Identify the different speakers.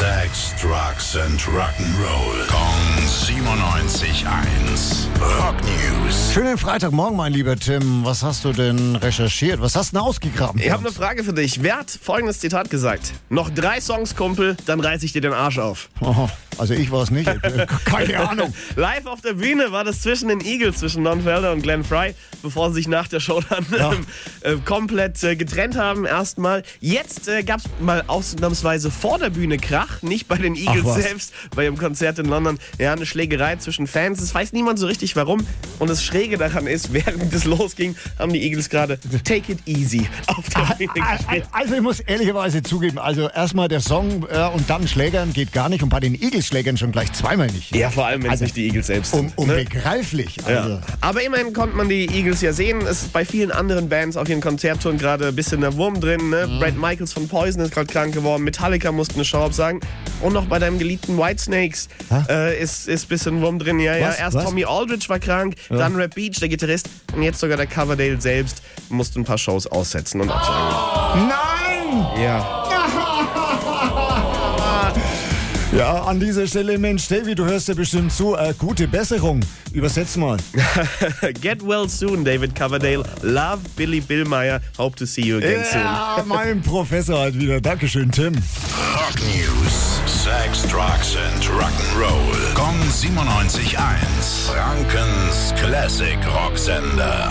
Speaker 1: Sex, Drugs and Rock'n'Roll. Kong 97.1. Rock News.
Speaker 2: Schönen Freitagmorgen, mein lieber Tim. Was hast du denn recherchiert? Was hast du denn ausgegraben?
Speaker 3: Ich habe eine Frage für dich. Wer hat folgendes Zitat gesagt? Noch drei Songs, Kumpel, dann reiß ich dir den Arsch auf.
Speaker 2: Oh, also ich war es nicht. Keine Ahnung.
Speaker 3: Live auf der Bühne war das zwischen den Eagles, zwischen Don Felder und Glenn Fry, bevor sie sich nach der Show dann
Speaker 2: Ja.
Speaker 3: ähm, äh, komplett äh, getrennt haben erstmal. Jetzt äh, gab es mal ausnahmsweise vor der Bühne Krach, nicht bei den Eagles selbst, bei ihrem Konzert in London. Ja, eine Schlägerei zwischen Fans. Es weiß niemand so richtig warum. Und das Schräge daran ist, während es losging, haben die Eagles gerade Take It Easy auf der Bühne gespielt.
Speaker 2: Also ich muss ehrlicherweise zugeben, also erstmal der Song äh, und dann Schlägern geht gar nicht und bei den Eagles-Schlägern schon gleich zweimal nicht.
Speaker 3: Ja, vor allem, wenn es
Speaker 2: Also,
Speaker 3: nicht die Eagles selbst
Speaker 2: Um,
Speaker 3: sind. ne?
Speaker 2: unbegreiflich. Also.
Speaker 3: Ja. Aber immerhin konnte man die Eagles ja sehen. Es ist bei vielen anderen Bands auf ihren Konzerttouren gerade ein bisschen der Wurm drin. Ne? Brad Michaels von Poison ist gerade krank geworden. Metallica musste eine Show absagen. Und noch bei deinem geliebten Whitesnakes äh, ist, ein bisschen Wurm drin. Ja, ja. Erst
Speaker 2: Was?
Speaker 3: Tommy Aldridge war krank, dann Rap Beach, der Gitarrist. Und jetzt sogar der Coverdale selbst musste ein paar Shows aussetzen und absagen.
Speaker 2: Nein!
Speaker 3: Ja.
Speaker 2: Ja, an dieser Stelle, Mensch, Davy, du hörst ja bestimmt zu. Äh, gute Besserung. Übersetz mal.
Speaker 3: Get well soon, David Coverdale. Love Billy Billmeyer. Hope to see you again soon.
Speaker 2: Ja, mein Professor halt wieder. Dankeschön, Tim.
Speaker 1: Rock News. Sex, Drugs and Rock'n'Roll. Kong 97.1. Frankens Classic Rocksender.